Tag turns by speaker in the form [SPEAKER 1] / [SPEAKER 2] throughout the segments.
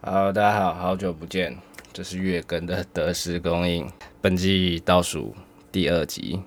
[SPEAKER 1] 好，大家好，好久不见，这是月更的得失供应，本季倒数第二集。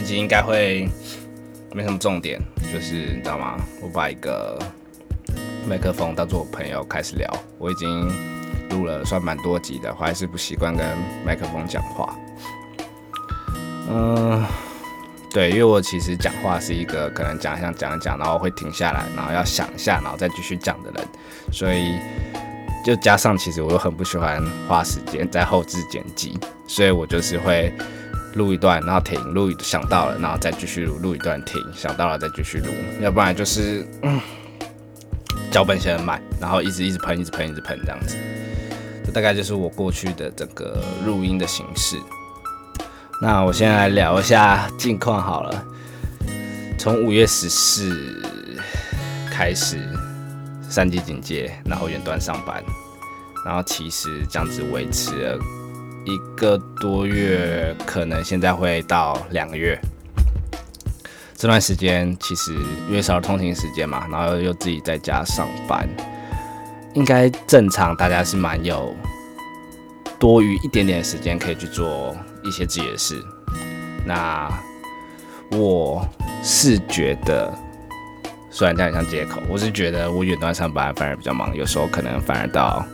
[SPEAKER 1] 这集应该会没什么重点，就是你知道吗？我把一个麦克风当做我朋友开始聊，我已经录了算蛮多集的，我还是不习惯跟麦克风讲话。嗯，对，因为我其实讲话是一个可能讲一讲讲一讲，然后会停下来，然后要想一下，然后再继续讲的人，所以。就加上，其实我又很不喜欢花时间在后置剪辑，所以我就是会录一段，然后停，录想到了，然后再继续录，录一段停，想到了再继续录，要不然就是脚本写很满，然后一直一直喷，一直喷，一直喷这样子。这大概就是我过去的整个录音的形式。那我先来聊一下近况好了，从五月十四开始。三级警戒，然后远端上班，然后其实这样子维持了一个多月，可能现在会到两个月。这段时间其实因为少了通勤时间嘛，然后又自己在家上班，应该正常大家是蛮有多余一点点的时间可以去做一些自己的事。那我是觉得。虽然这样像借口，我是觉得我远端上班反而比较忙，有时候可能反而到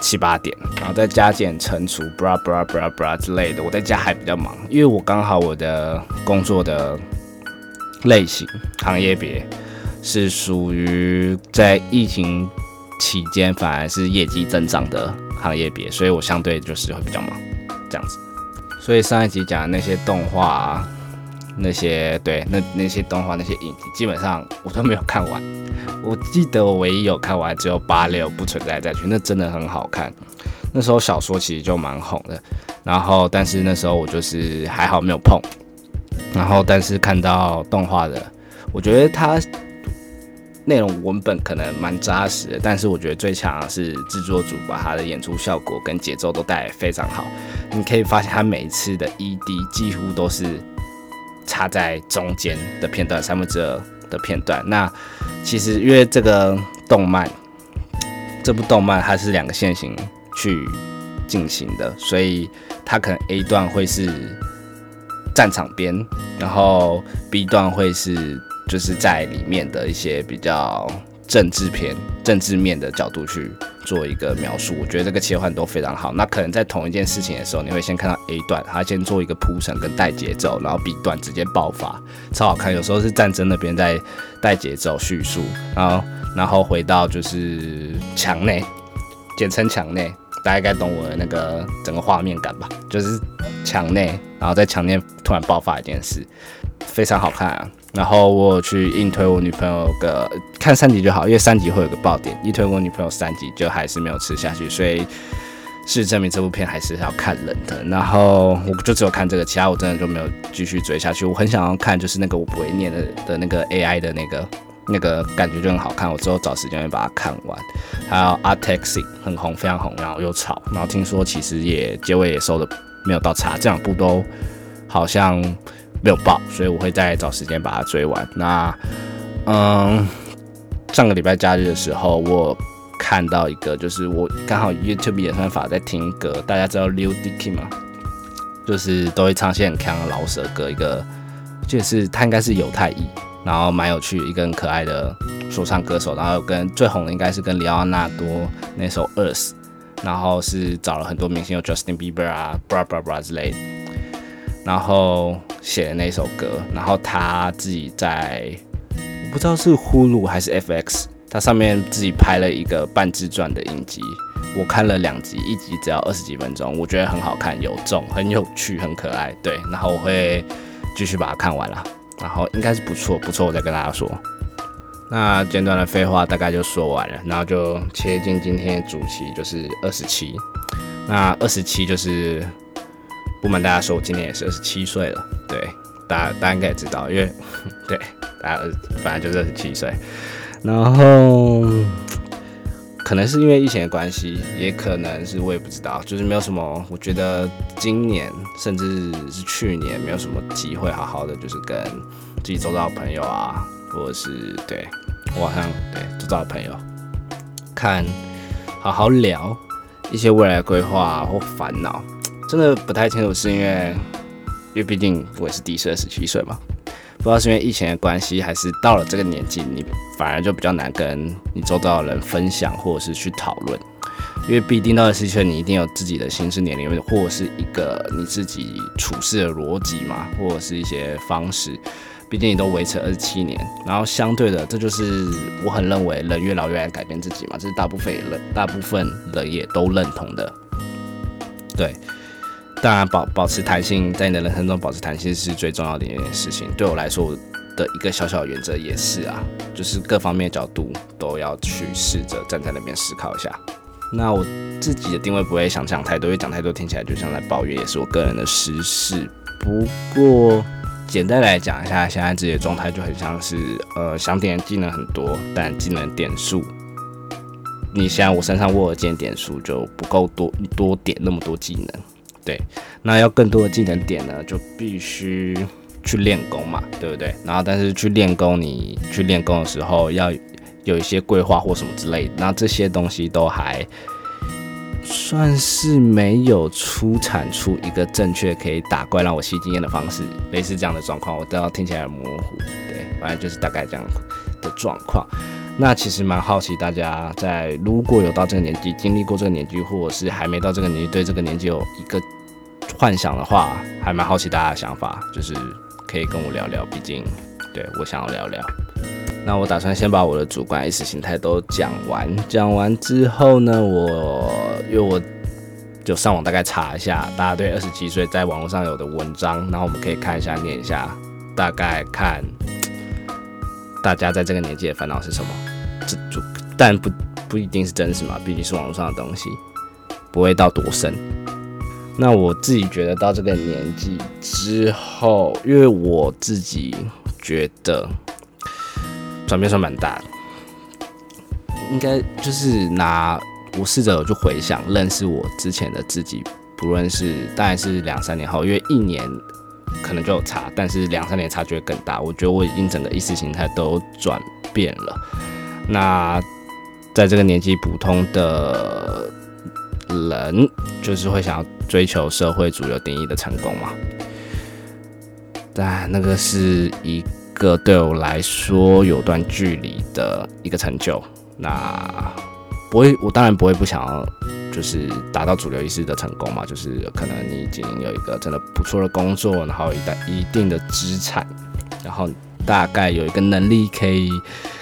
[SPEAKER 1] 七八点，然后再加减乘除，bra bra bra bra 之类的，我在家还比较忙，因为我刚好我的工作的类型行业别是属于在疫情期间反而是业绩增长的行业别，所以我相对就是会比较忙这样子。所以上一集讲的那些动画。那些对那那些动画那些影集，基本上我都没有看完。我记得我唯一有看完只有八六不存在再去，那真的很好看。那时候小说其实就蛮红的，然后但是那时候我就是还好没有碰。然后但是看到动画的，我觉得它内容文本可能蛮扎实的，但是我觉得最强是制作组把它的演出效果跟节奏都带来非常好。你可以发现他每一次的 ED 几乎都是。插在中间的片段，三分之二的片段。那其实因为这个动漫，这部动漫它是两个线型去进行的，所以它可能 A 段会是战场边，然后 B 段会是就是在里面的一些比较。政治片、政治面的角度去做一个描述，我觉得这个切换都非常好。那可能在同一件事情的时候，你会先看到 A 段，他先做一个铺陈跟带节奏，然后 B 段直接爆发，超好看。有时候是战争那边在带节奏叙述，然后然后回到就是墙内，简称墙内，大家应该懂我的那个整个画面感吧？就是墙内，然后在墙内突然爆发一件事，非常好看啊。然后我去硬推我女朋友个看三集就好，因为三集会有个爆点。一推我女朋友三集就还是没有吃下去，所以事实证明这部片还是要看人的。然后我就只有看这个，其他我真的就没有继续追下去。我很想要看，就是那个我不会念的的那个 AI 的那个那个感觉就很好看。我之后找时间会把它看完。还有 Art Taxi 很红，非常红，然后又吵，然后听说其实也结尾也收的没有到差，这两部都好像。没有爆，所以我会再找时间把它追完。那，嗯，上个礼拜假日的时候，我看到一个，就是我刚好 YouTube 演算法在听歌，大家知道 Lil Dicky 吗？就是都会唱些很强的老舍歌，一个就是他应该是犹太裔，然后蛮有趣，一个很可爱的说唱歌手，然后跟最红的应该是跟里奥纳多那首 Earth，然后是找了很多明星，有 Justin Bieber 啊，bra bra bra 之类的。然后写的那首歌，然后他自己在，我不知道是呼噜还是 FX，他上面自己拍了一个半自传的影集，我看了两集，一集只要二十几分钟，我觉得很好看，有重，很有趣，很可爱，对，然后我会继续把它看完了，然后应该是不错，不错，我再跟大家说。那简短的废话大概就说完了，然后就切进今天的主题，就是二十七。那二十七就是不瞒大家说，我今年也是二十七岁了。对，大家大家应该也知道，因为 对大家本来就是二十七岁。然后可能是因为疫情的关系，也可能是我也不知道，就是没有什么。我觉得今年甚至是去年没有什么机会好好的，就是跟自己周遭的朋友啊。或者是对我好像对周遭的朋友看好好聊一些未来规划或烦恼，真的不太清楚，是因为因为毕竟我也是第十七岁嘛，不知道是因为疫情的关系，还是到了这个年纪，你反而就比较难跟你周遭的人分享或者是去讨论，因为毕竟到了十七岁，你一定有自己的心智年龄，或者是一个你自己处事的逻辑嘛，或者是一些方式。毕竟你都维持二十七年，然后相对的，这就是我很认为人越老越爱改变自己嘛，这是大部分人大部分人也都认同的。对，当然保保持弹性，在你的人生中保持弹性是最重要的一件事情。对我来说我的一个小小原则也是啊，就是各方面角度都要去试着站在那边思考一下。那我自己的定位不会想讲太多，因为讲太多听起来就像在抱怨，也是我个人的私事。不过。简单来讲一下，现在自己的状态就很像是，呃，想点技能很多，但技能点数，你现在我身上握的剑点数就不够多，多点那么多技能，对，那要更多的技能点呢，就必须去练功嘛，对不对？然后，但是去练功，你去练功的时候要有一些规划或什么之类的，那这些东西都还。算是没有出产出一个正确可以打怪让我吸经验的方式，类似这样的状况，我都要听起来很模糊。对，反正就是大概这样的状况。那其实蛮好奇，大家在如果有到这个年纪，经历过这个年纪，或者是还没到这个年纪，对这个年纪有一个幻想的话，还蛮好奇大家的想法，就是可以跟我聊聊。毕竟，对我想要聊聊。那我打算先把我的主观意识形态都讲完，讲完之后呢，我因为我就上网大概查一下大家对二十七岁在网络上有的文章，然后我们可以看一下念一下，大概看大家在这个年纪的烦恼是什么。这就但不不一定是真实嘛，毕竟是网络上的东西，不会到多深。那我自己觉得到这个年纪之后，因为我自己觉得。转变算蛮大的，应该就是拿我试着去回想认识我之前的自己，不论是当然是两三年后，因为一年可能就有差，但是两三年差距会更大。我觉得我已经整个意识形态都转变了。那在这个年纪，普通的人就是会想要追求社会主流定义的成功嘛？但那个是一。个对我来说有段距离的一个成就，那不会，我当然不会不想要，就是达到主流意识的成功嘛，就是可能你已经有一个真的不错的工作，然后一旦一定的资产，然后大概有一个能力可以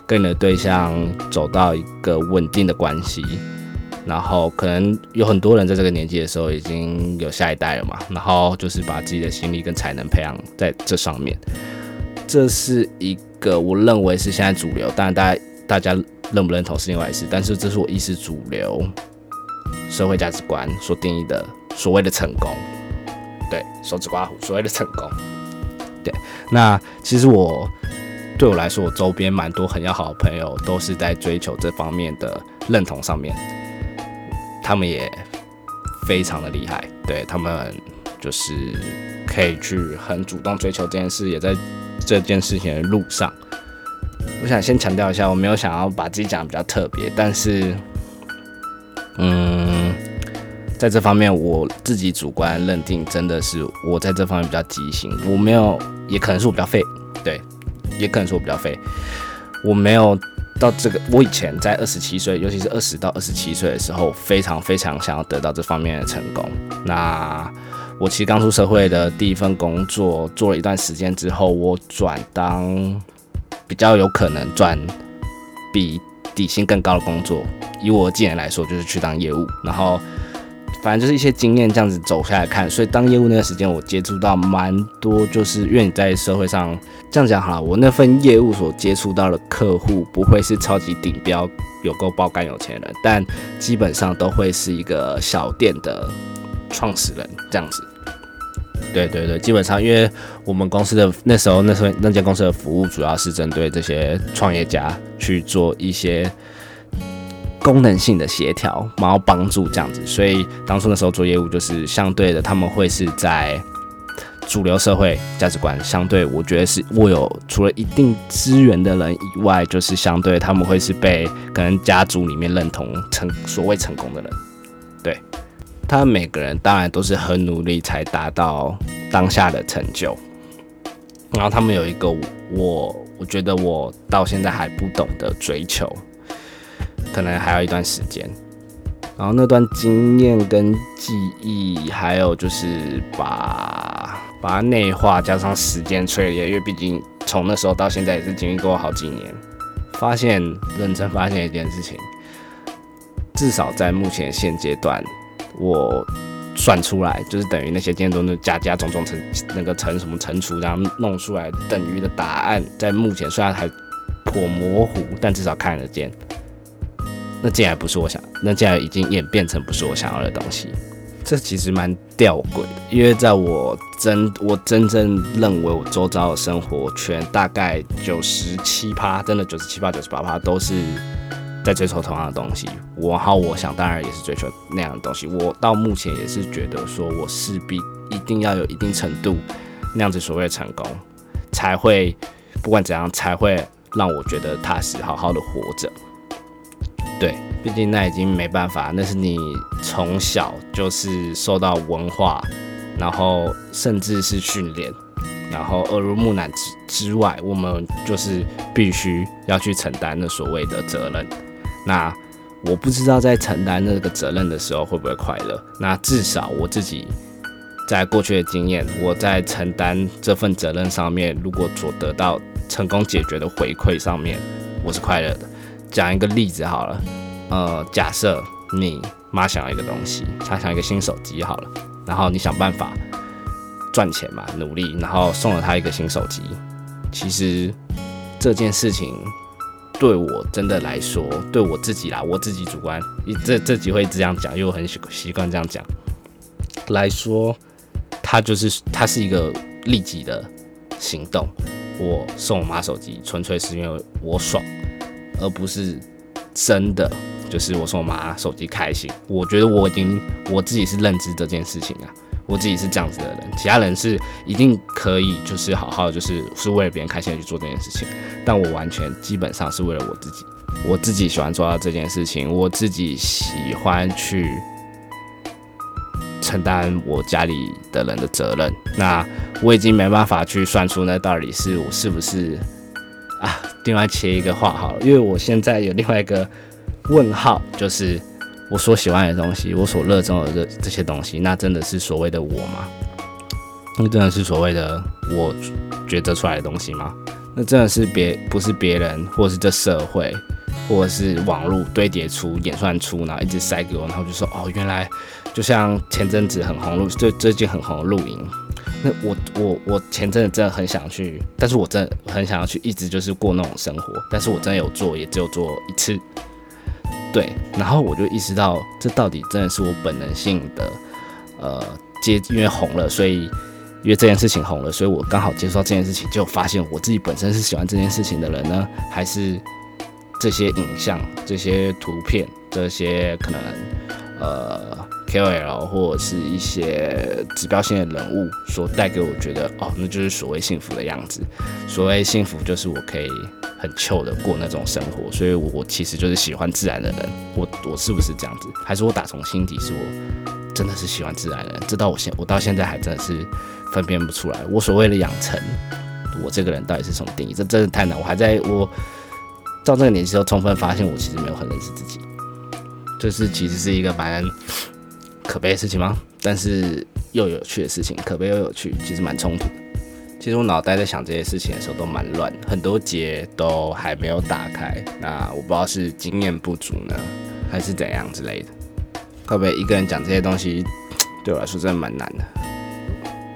[SPEAKER 1] 跟你的对象走到一个稳定的关系，然后可能有很多人在这个年纪的时候已经有下一代了嘛，然后就是把自己的心力跟才能培养在这上面。这是一个我认为是现在主流，当然大家大家认不认同是另外一事，但是这是我意识主流社会价值观所定义的所谓的成功，对手指刮胡所谓的成功，对，那其实我对我来说，我周边蛮多很要好的朋友都是在追求这方面的认同上面，他们也非常的厉害，对他们就是可以去很主动追求这件事，也在。这件事情的路上，我想先强调一下，我没有想要把自己讲的比较特别，但是，嗯，在这方面我自己主观认定，真的是我在这方面比较畸形。我没有，也可能是我比较废，对，也可能是我比较废。我没有到这个，我以前在二十七岁，尤其是二十到二十七岁的时候，非常非常想要得到这方面的成功。那我其实刚出社会的第一份工作，做了一段时间之后，我转当比较有可能赚比底薪更高的工作。以我的经验来说，就是去当业务，然后反正就是一些经验这样子走下来看，所以当业务那段时间，我接触到蛮多，就是因为你在社会上这样讲好了，我那份业务所接触到的客户不会是超级顶标、有够爆肝有钱人，但基本上都会是一个小店的创始人这样子。对对对，基本上因为我们公司的那时候那时候那间公司的服务主要是针对这些创业家去做一些。功能性的协调，然后帮助这样子，所以当初那时候做业务就是相对的，他们会是在主流社会价值观相对，我觉得是握有除了一定资源的人以外，就是相对他们会是被可能家族里面认同成所谓成功的人，对，他们每个人当然都是很努力才达到当下的成就，然后他们有一个我我觉得我到现在还不懂得追求。可能还要一段时间，然后那段经验跟记忆，还有就是把把它内化，加上时间淬炼，因为毕竟从那时候到现在也是经历过好几年，发现认真发现一件事情，至少在目前现阶段，我算出来就是等于那些经验中的加加种种乘那个乘什么乘除，然后弄出来等于的答案，在目前虽然还颇模糊，但至少看得见。那竟然不是我想，那竟然已经演变成不是我想要的东西，这其实蛮吊诡的。因为在我真我真正认为我周遭的生活圈，大概九十七趴，真的九十七趴、九十八趴都是在追求同样的东西。我好，我想当然也是追求那样的东西。我到目前也是觉得，说我势必一定要有一定程度那样子所谓的成功，才会不管怎样，才会让我觉得踏实，好好的活着。毕竟那已经没办法，那是你从小就是受到文化，然后甚至是训练，然后耳濡目染之之外，我们就是必须要去承担那所谓的责任。那我不知道在承担那个责任的时候会不会快乐。那至少我自己在过去的经验，我在承担这份责任上面，如果所得到成功解决的回馈上面，我是快乐的。讲一个例子好了，呃，假设你妈想要一个东西，她想要一个新手机好了，然后你想办法赚钱嘛，努力，然后送了她一个新手机。其实这件事情对我真的来说，对我自己啦，我自己主观，这这集会这样讲，因为我很习习惯这样讲来说，它就是它是一个立即的行动。我送我妈手机，纯粹是因为我爽。而不是真的，就是我说我妈手机开心。我觉得我已经我自己是认知这件事情啊，我自己是这样子的人。其他人是一定可以，就是好好就是是为了别人开心的去做这件事情。但我完全基本上是为了我自己，我自己喜欢做到这件事情，我自己喜欢去承担我家里的人的责任。那我已经没办法去算出那到底是我是不是。啊，另外切一个话好了，因为我现在有另外一个问号，就是我所喜欢的东西，我所热衷的这这些东西，那真的是所谓的我吗？那真的是所谓的我抉择出来的东西吗？那真的是别不是别人，或者是这社会，或者是网络堆叠出演算出，然后一直塞给我，然后就说哦，原来就像前阵子很红录，最最近很红的露营。那我我我前阵子真的很想去，但是我真的很想要去，一直就是过那种生活。但是我真的有做，也只有做一次。对，然后我就意识到，这到底真的是我本能性的，呃，接因为红了，所以因为这件事情红了，所以我刚好接触到这件事情，就发现我自己本身是喜欢这件事情的人呢，还是这些影像、这些图片、这些可能，呃。KOL 或者是一些指标性的人物所带给我觉得哦，那就是所谓幸福的样子。所谓幸福就是我可以很糗的过那种生活，所以我我其实就是喜欢自然的人。我我是不是这样子？还是我打从心底是我真的是喜欢自然的人？这到我现我到现在还真的是分辨不出来。我所谓的养成，我这个人到底是什么定义？这真的太难。我还在我到这个年纪都充分发现，我其实没有很认识自己。就是其实是一个蛮。可悲的事情吗？但是又有趣的事情，可悲又有趣，其实蛮冲突。其实我脑袋在想这些事情的时候都蛮乱，很多结都还没有打开。那我不知道是经验不足呢，还是怎样之类的。会不会一个人讲这些东西，对我来说真的蛮难的。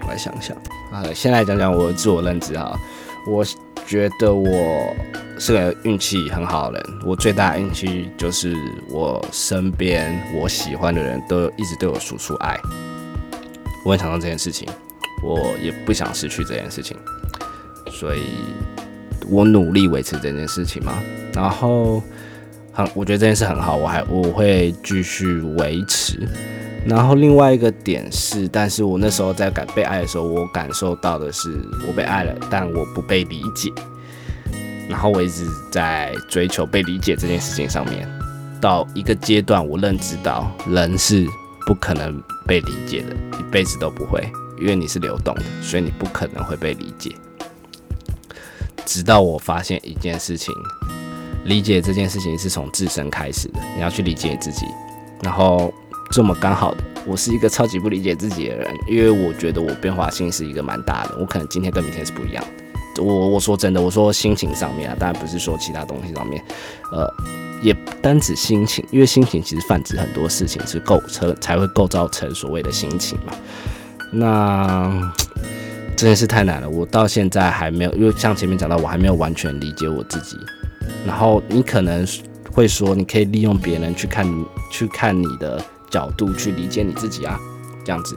[SPEAKER 1] 我来想想啊，先来讲讲我的自我认知啊。我觉得我是个运气很好的人。我最大的运气就是我身边我喜欢的人都一直对我输出爱。我很想到这件事情，我也不想失去这件事情，所以我努力维持这件事情嘛。然后很，我觉得这件事很好，我还我会继续维持。然后另外一个点是，但是我那时候在感被爱的时候，我感受到的是我被爱了，但我不被理解。然后我一直在追求被理解这件事情上面，到一个阶段，我认知到人是不可能被理解的，一辈子都不会，因为你是流动的，所以你不可能会被理解。直到我发现一件事情，理解这件事情是从自身开始的，你要去理解你自己，然后。这么刚好的，我是一个超级不理解自己的人，因为我觉得我变化性是一个蛮大的，我可能今天跟明天是不一样的。我我说真的，我说心情上面啊，当然不是说其他东西上面，呃，也单指心情，因为心情其实泛指很多事情，是构成才会构造成所谓的心情嘛。那这件事太难了，我到现在还没有，因为像前面讲到，我还没有完全理解我自己。然后你可能会说，你可以利用别人去看去看你的。角度去理解你自己啊，这样子，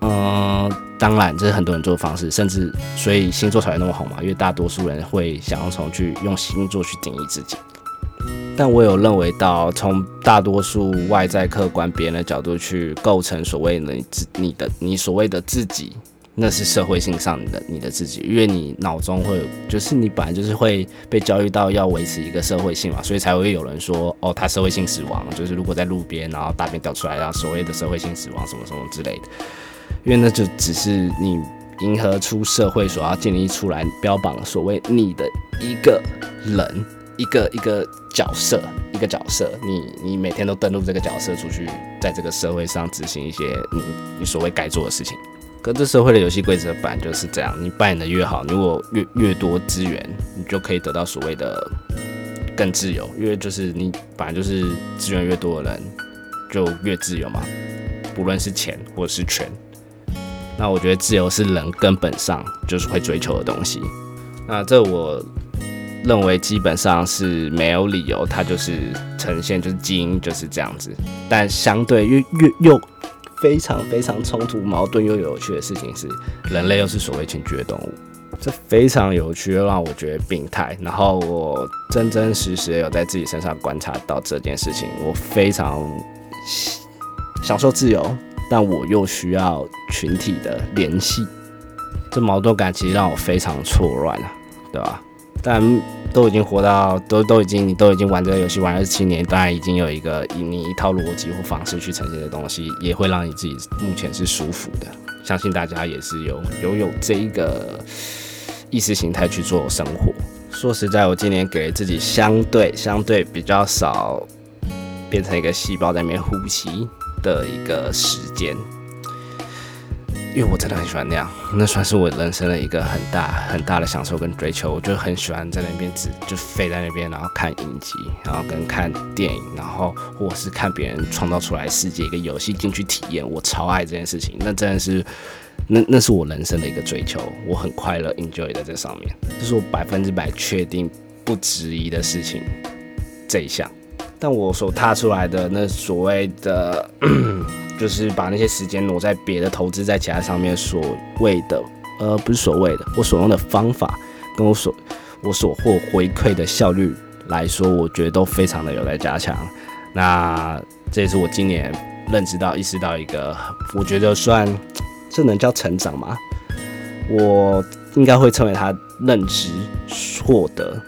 [SPEAKER 1] 嗯，当然这是很多人做的方式，甚至所以星座才会那么红嘛，因为大多数人会想要从去用星座去定义自己。但我有认为到从大多数外在客观别人的角度去构成所谓的你自你的你所谓的自己。那是社会性上的你的自己，因为你脑中会，就是你本来就是会被教育到要维持一个社会性嘛，所以才会有人说，哦，他社会性死亡，就是如果在路边然后大便掉出来，然后所谓的社会性死亡什么什么之类的，因为那就只是你迎合出社会所要建立出来标榜所谓你的一个人，一个一个角色，一个角色，你你每天都登录这个角色出去，在这个社会上执行一些你你所谓该做的事情。可这社会的游戏规则本来就是这样，你扮演的越好，如果越越多资源，你就可以得到所谓的更自由。因为就是你本来就是资源越多的人，就越自由嘛，不论是钱或者是权。那我觉得自由是人根本上就是会追求的东西。那这我认为基本上是没有理由，它就是呈现就是基因就是这样子。但相对越越又。非常非常冲突、矛盾又有趣的事情是，人类又是所谓群居的动物，这非常有趣，又让我觉得病态。然后我真真实实有在自己身上观察到这件事情，我非常享受自由，但我又需要群体的联系，这矛盾感其实让我非常错乱啊，对吧？但都已经活到都都已经你都已经玩这个游戏玩二十七年，当然已经有一个以你一套逻辑或方式去呈现的东西，也会让你自己目前是舒服的。相信大家也是有拥有这一个意识形态去做生活。说实在，我今年给自己相对相对比较少变成一个细胞在里面呼吸的一个时间。因为我真的很喜欢那样，那算是我人生的一个很大很大的享受跟追求。我就很喜欢在那边只就飞在那边，然后看影集，然后跟看电影，然后或是看别人创造出来世界一个游戏进去体验。我超爱这件事情，那真的是那那是我人生的一个追求，我很快乐，enjoy 在这上面，这是我百分之百确定不质疑的事情这一项。但我所踏出来的那所谓的。就是把那些时间挪在别的投资在其他上面，所谓的呃不是所谓的，我所用的方法跟我所我所获回馈的效率来说，我觉得都非常的有待加强。那这也是我今年认知到、意识到一个，我觉得算这能叫成长吗？我应该会称为他认知获得。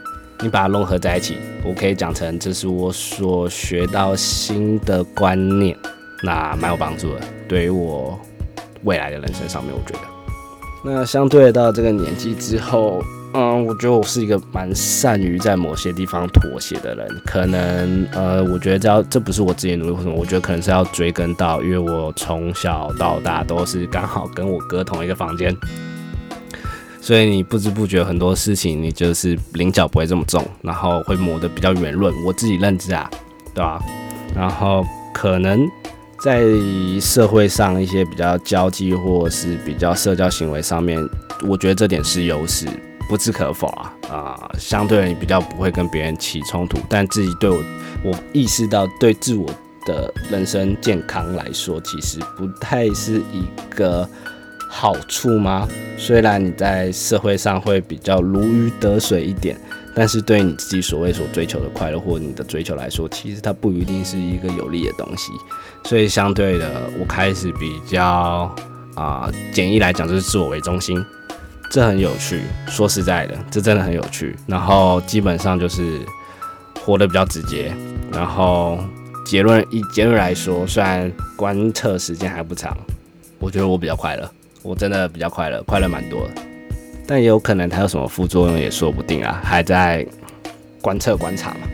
[SPEAKER 1] 你把它融合在一起，我可以讲成这是我所学到新的观念。那蛮有帮助的，对于我未来的人生上面，我觉得。那相对到这个年纪之后，嗯，我觉得我是一个蛮善于在某些地方妥协的人。可能，呃，我觉得这要这不是我自己努力或什么，我觉得可能是要追根到，因为我从小到大都是刚好跟我哥同一个房间，所以你不知不觉很多事情你就是棱角不会这么重，然后会磨得比较圆润。我自己认知啊，对吧？然后可能。在社会上一些比较交际或是比较社交行为上面，我觉得这点是优势，不置可否啊啊！相对你比较不会跟别人起冲突，但自己对我，我意识到对自我的人生健康来说，其实不太是一个好处吗？虽然你在社会上会比较如鱼得水一点。但是对你自己所谓所追求的快乐，或你的追求来说，其实它不一定是一个有利的东西。所以相对的，我开始比较啊，简易来讲就是自我为中心，这很有趣。说实在的，这真的很有趣。然后基本上就是活得比较直接。然后结论以结论来说，虽然观测时间还不长，我觉得我比较快乐，我真的比较快乐，快乐蛮多的。但也有可能它有什么副作用也说不定啊，还在观测观察嘛。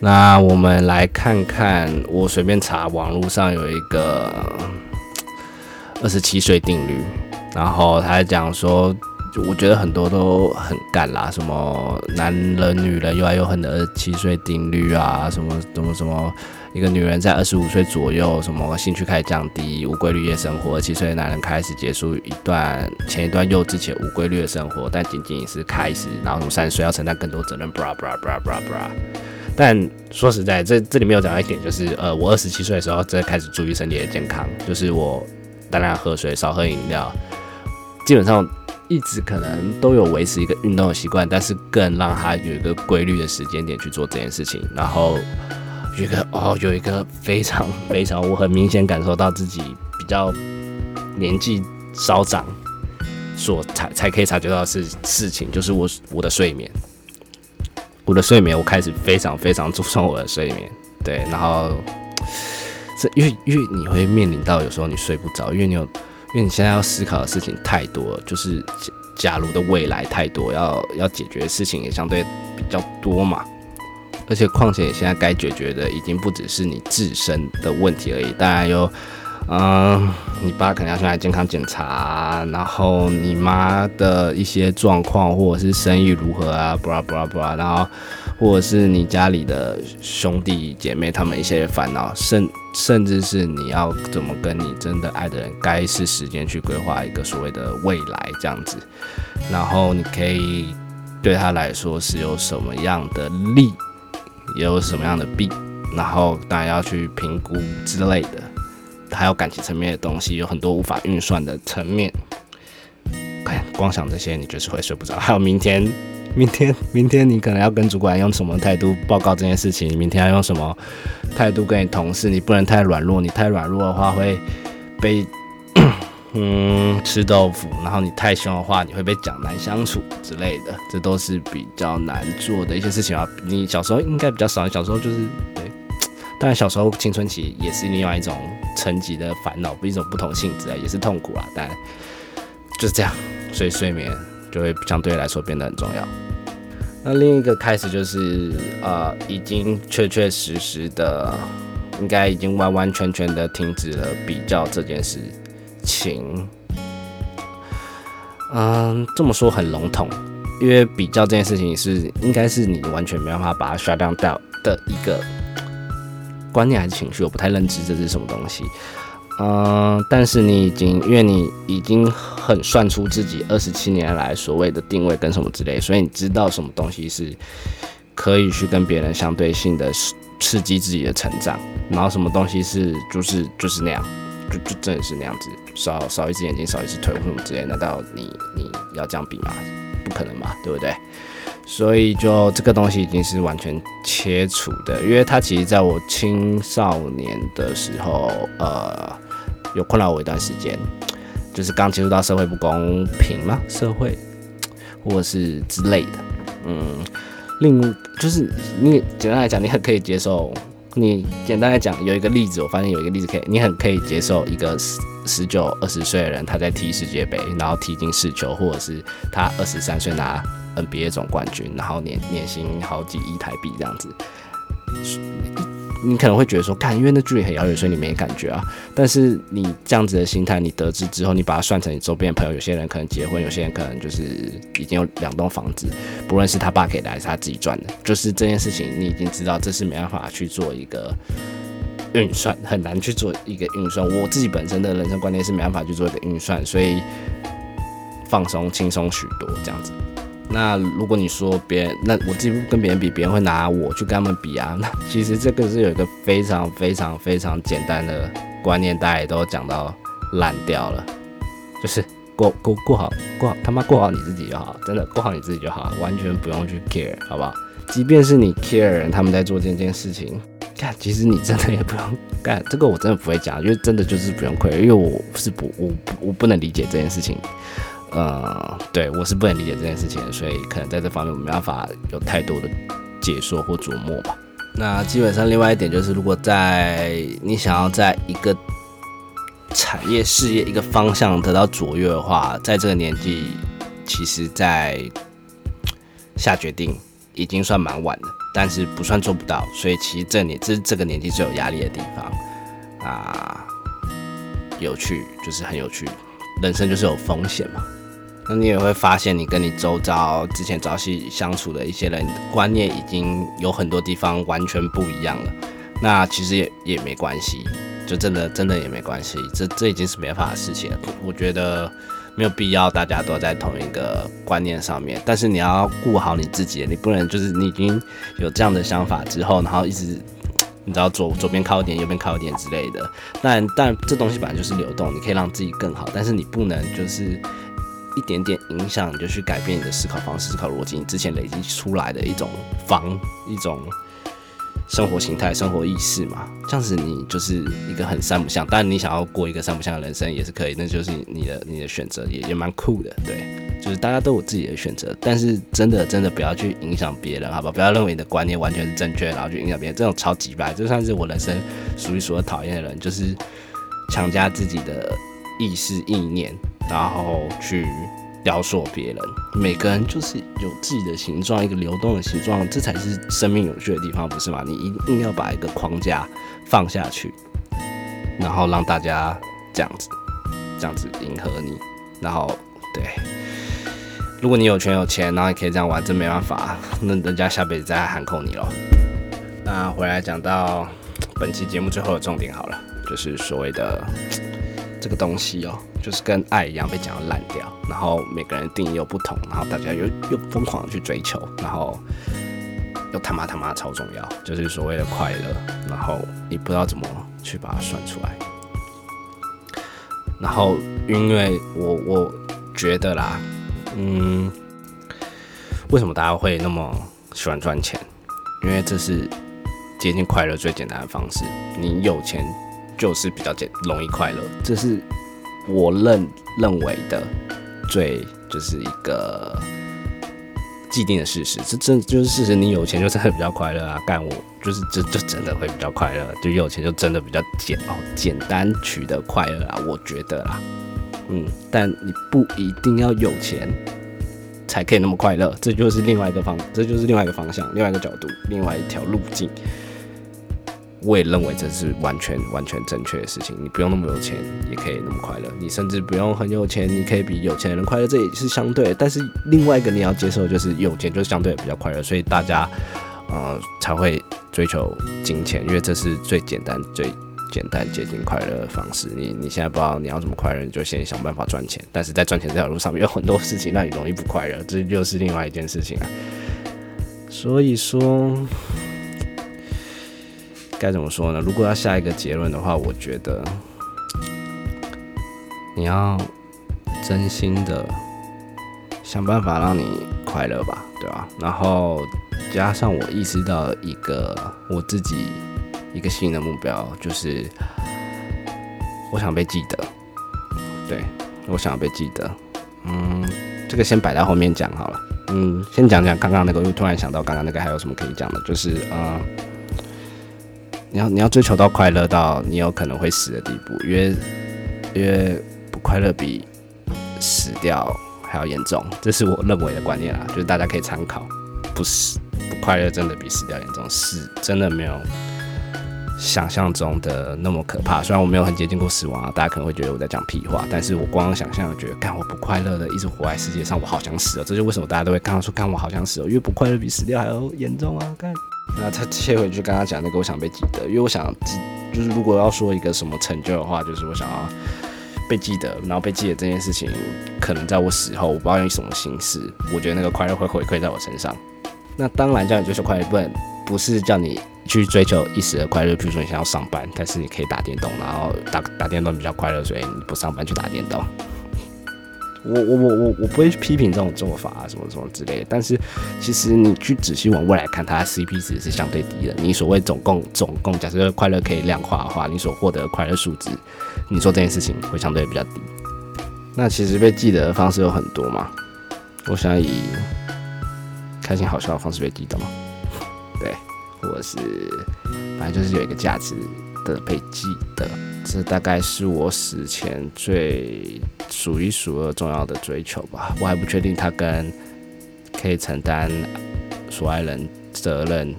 [SPEAKER 1] 那我们来看看，我随便查网络上有一个二十七岁定律，然后他讲说，就我觉得很多都很干啦，什么男人女人又爱又恨的二十七岁定律啊，什么什么什么。一个女人在二十五岁左右，什么兴趣开始降低，无规律夜生活；七岁的男人开始结束一段前一段幼稚且无规律的生活，但仅仅是开始。然后从三十岁要承担更多责任，bra bra bra bra bra。但说实在，这这里面有讲到一点，就是呃，我二十七岁的时候，真开始注意身体的健康，就是我当然喝水，少喝饮料，基本上一直可能都有维持一个运动的习惯，但是更让他有一个规律的时间点去做这件事情，然后。有一个哦，有一个非常非常，我很明显感受到自己比较年纪稍长，所才才可以察觉到的事事情，就是我我的睡眠，我的睡眠，我开始非常非常注重我的睡眠，对，然后这因为因为你会面临到有时候你睡不着，因为你有因为你现在要思考的事情太多，就是假如的未来太多，要要解决的事情也相对比较多嘛。而且，况且现在该解决的已经不只是你自身的问题而已。当然有，嗯，你爸可能要先来健康检查，然后你妈的一些状况，或者是生意如何啊，布拉布拉布拉，然后或者是你家里的兄弟姐妹他们一些烦恼，甚甚至是你要怎么跟你真的爱的人，该是时间去规划一个所谓的未来这样子。然后你可以对他来说是有什么样的利。有什么样的弊，然后当然要去评估之类的，还有感情层面的东西，有很多无法运算的层面。看，光想这些，你就是会睡不着。还有明天，明天，明天你可能要跟主管用什么态度报告这件事情？明天要用什么态度跟你同事？你不能太软弱，你太软弱的话会被。嗯，吃豆腐，然后你太凶的话，你会被讲难相处之类的，这都是比较难做的一些事情啊。你小时候应该比较少，小时候就是对，当然小时候青春期也是另外一种层级的烦恼，不一种不同性质啊，也是痛苦啊。但就是这样，所以睡眠就会相对来说变得很重要。那另一个开始就是呃，已经确确实实的，应该已经完完全全的停止了比较这件事。情，嗯，这么说很笼统，因为比较这件事情是应该是你完全没办法把它 shut down 掉的一个观念还是情绪，我不太认知这是什么东西。嗯，但是你已经因为你已经很算出自己二十七年来所谓的定位跟什么之类，所以你知道什么东西是可以去跟别人相对性的刺激自己的成长，然后什么东西是就是就是那样。就就真的是那样子，少少一只眼睛，少一只腿，或什么之类，难道你你要这样比吗？不可能嘛，对不对？所以就这个东西已经是完全切除的，因为它其实在我青少年的时候，呃，有困扰我一段时间，就是刚接触到社会不公平嘛，社会或者是之类的，嗯，另就是你简单来讲，你很可以接受。你简单来讲，有一个例子，我发现有一个例子可以，你很可以接受一个十十九、二十岁的人他在踢世界杯，然后踢进世球，或者是他二十三岁拿 NBA 总冠军，然后年年薪好几亿台币这样子。你可能会觉得说，看，因为那距离很遥远，所以你没感觉啊。但是你这样子的心态，你得知之后，你把它算成你周边的朋友，有些人可能结婚，有些人可能就是已经有两栋房子，不论是他爸给的还是他自己赚的，就是这件事情，你已经知道这是没办法去做一个运算，很难去做一个运算。我自己本身的人生观念是没办法去做一个运算，所以放松、轻松许多这样子。那如果你说别人，那我自己跟别人比，别人会拿我去跟他们比啊？那其实这个是有一个非常非常非常简单的观念，大家也都讲到烂掉了，就是过过过好过好他妈过好你自己就好，真的过好你自己就好，完全不用去 care，好不好？即便是你 care 人，他们在做这件事情，看其实你真的也不用干，这个我真的不会讲，因为真的就是不用 care，因为我是不我我不能理解这件事情。呃，对我是不能理解这件事情，所以可能在这方面我没办法有太多的解说或琢磨吧。那基本上另外一点就是，如果在你想要在一个产业事业一个方向得到卓越的话，在这个年纪，其实在下决定已经算蛮晚的，但是不算做不到。所以其实这年这是这个年纪最有压力的地方啊，有趣就是很有趣，人生就是有风险嘛。那你也会发现，你跟你周遭之前朝夕相处的一些人观念已经有很多地方完全不一样了。那其实也也没关系，就真的真的也没关系。这这已经是没办法的事情了。我觉得没有必要大家都在同一个观念上面。但是你要顾好你自己，你不能就是你已经有这样的想法之后，然后一直你知道左左边靠一点，右边靠一点之类的。但但这东西本来就是流动，你可以让自己更好，但是你不能就是。一点点影响，你就去改变你的思考方式、思考逻辑，你之前累积出来的一种方、一种生活形态、生活意识嘛。这样子你就是一个很三不像，当然你想要过一个三不像的人生也是可以，那就是你的你的选择，也也蛮酷的。对，就是大家都有自己的选择，但是真的真的不要去影响别人，好吧？不要认为你的观念完全是正确，然后去影响别人，这种超级白，就算是我人生数一数二讨厌的人，就是强加自己的意识意念。然后去雕塑别人，每个人就是有自己的形状，一个流动的形状，这才是生命有趣的地方，不是吗？你一定要把一个框架放下去，然后让大家这样子，这样子迎合你。然后，对，如果你有权有钱，然后你可以这样玩，真没办法，那人家下辈子再来喊扣你了。那回来讲到本期节目最后的重点好了，就是所谓的。这个东西哦，就是跟爱一样被讲到烂掉，然后每个人定义又不同，然后大家又又疯狂的去追求，然后又他妈他妈超重要，就是所谓的快乐，然后你不知道怎么去把它算出来。然后因为我我觉得啦，嗯，为什么大家会那么喜欢赚钱？因为这是接近快乐最简单的方式，你有钱。就是比较简容易快乐，这是我认认为的最就是一个既定的事实。这真就是事实，你有钱就真的比较快乐啊！干我就是这就真的会比较快乐，就有钱就真的比较简哦简单取得快乐啊！我觉得啦，嗯，但你不一定要有钱才可以那么快乐，这就是另外一个方，这就是另外一个方向，另外一个角度，另外一条路径。我也认为这是完全完全正确的事情。你不用那么有钱，也可以那么快乐。你甚至不用很有钱，你可以比有钱人快乐，这也是相对。但是另外一个你要接受，就是有钱就相对比较快乐，所以大家呃才会追求金钱，因为这是最简单、最简单接近快乐的方式。你你现在不知道你要怎么快乐，你就先想办法赚钱。但是在赚钱这条路上面有很多事情让你容易不快乐，这就是另外一件事情啊。所以说。该怎么说呢？如果要下一个结论的话，我觉得你要真心的想办法让你快乐吧，对吧？然后加上我意识到一个我自己一个新的目标，就是我想被记得。对，我想要被记得。嗯，这个先摆在后面讲好了。嗯，先讲讲刚刚那个，又突然想到刚刚那个还有什么可以讲的，就是嗯。你要你要追求到快乐到你有可能会死的地步，因为因为不快乐比死掉还要严重，这是我认为的观念啦，就是大家可以参考。不死不快乐真的比死掉严重，死真的没有想象中的那么可怕。虽然我没有很接近过死亡啊，大家可能会觉得我在讲屁话，但是我光想象觉得，干我不快乐的一直活在世界上，我好想死哦。这就为什么大家都会刚刚说，干我好想死哦，因为不快乐比死掉还要严重啊，干。那他切回去刚刚讲那个，我想被记得，因为我想记就是如果要说一个什么成就的话，就是我想要被记得，然后被记得这件事情，可能在我死后，我不知道用什么形式，我觉得那个快乐会回馈在我身上。那当然叫你追求快乐，不不是叫你去追求一时的快乐，比如说你想要上班，但是你可以打电动，然后打打电动比较快乐，所以你不上班去打电动。我我我我我不会去批评这种做法啊，什么什么之类的。但是其实你去仔细往未来看，它 CP 值是相对低的。你所谓总共总共，假设快乐可以量化的话，你所获得的快乐数值，你做这件事情会相对比较低。那其实被记得的方式有很多嘛，我想以开心好笑的方式被记得嘛，对，或者是反正就是有一个价值的被记得。这大概是我死前最数一数二重要的追求吧。我还不确定他跟可以承担所爱人责任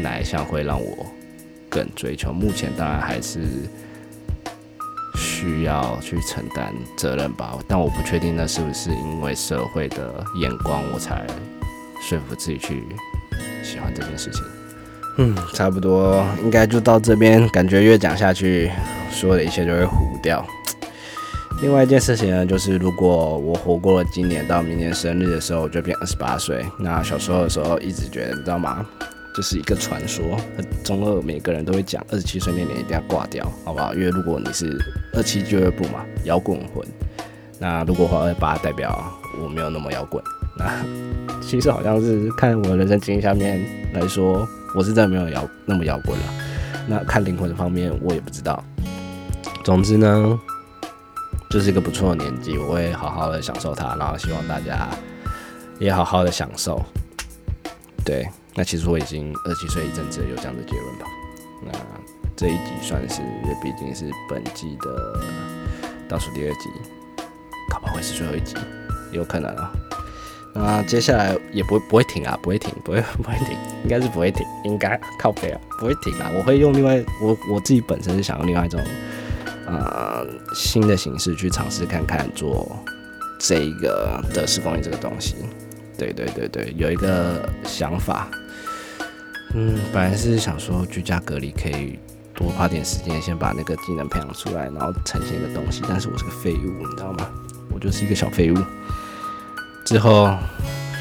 [SPEAKER 1] 哪一项会让我更追求。目前当然还是需要去承担责任吧，但我不确定那是不是因为社会的眼光，我才说服自己去喜欢这件事情。嗯，差不多应该就到这边，感觉越讲下去。说的一切就会糊掉。另外一件事情呢，就是如果我活过了今年到明年生日的时候，我就变二十八岁。那小时候的时候一直觉得，你知道吗？就是一个传说，中二每个人都会讲，二十七岁那年一定要挂掉，好不好？因为如果你是二七俱乐部嘛，摇滚魂。那如果活二八，代表我没有那么摇滚。那其实好像是看我人生经历下面来说，我是真的没有摇那么摇滚了。那看灵魂方面，我也不知道。总之呢，就是一个不错的年纪，我会好好的享受它，然后希望大家也好好的享受。对，那其实我已经二十七岁一阵子有这样的结论吧。那这一集算是，因为毕竟是本季的倒数第二集，搞不好会是最后一集，有可能啊。那接下来也不不会停啊，不会停，不会 不会停，应该是不会停，应该靠背啊，不会停啊。我会用另外，我我自己本身是想用另外一种。呃，新的形式去尝试看看做这一个德式公益这个东西，对对对对，有一个想法。嗯，本来是想说居家隔离可以多花点时间，先把那个技能培养出来，然后呈现一个东西。但是我是个废物，你知道吗？我就是一个小废物。之后，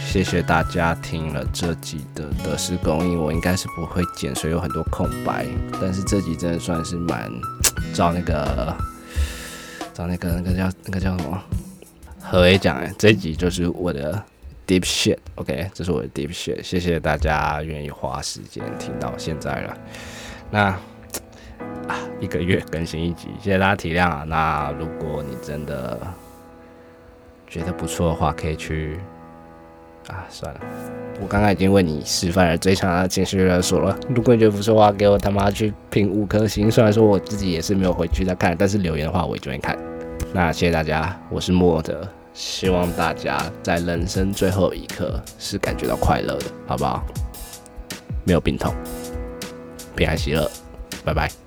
[SPEAKER 1] 谢谢大家听了这集的德式公益，我应该是不会剪，所以有很多空白。但是这集真的算是蛮。找那个，找那个，那个叫那个叫什么？何伟讲哎，这集就是我的 deep shit，OK，这是我的 deep shit。谢谢大家愿意花时间听到现在了。那啊，一个月更新一集，谢谢大家体谅啊。那如果你真的觉得不错的话，可以去。啊，算了，我刚刚已经为你示范了最强的情绪勒索了。如果你觉得不错的话，给我他妈去评五颗星。虽然说我自己也是没有回去再看，但是留言的话我也就会看。那谢谢大家，我是莫德，希望大家在人生最后一刻是感觉到快乐的，好不好？没有病痛，平安喜乐，拜拜。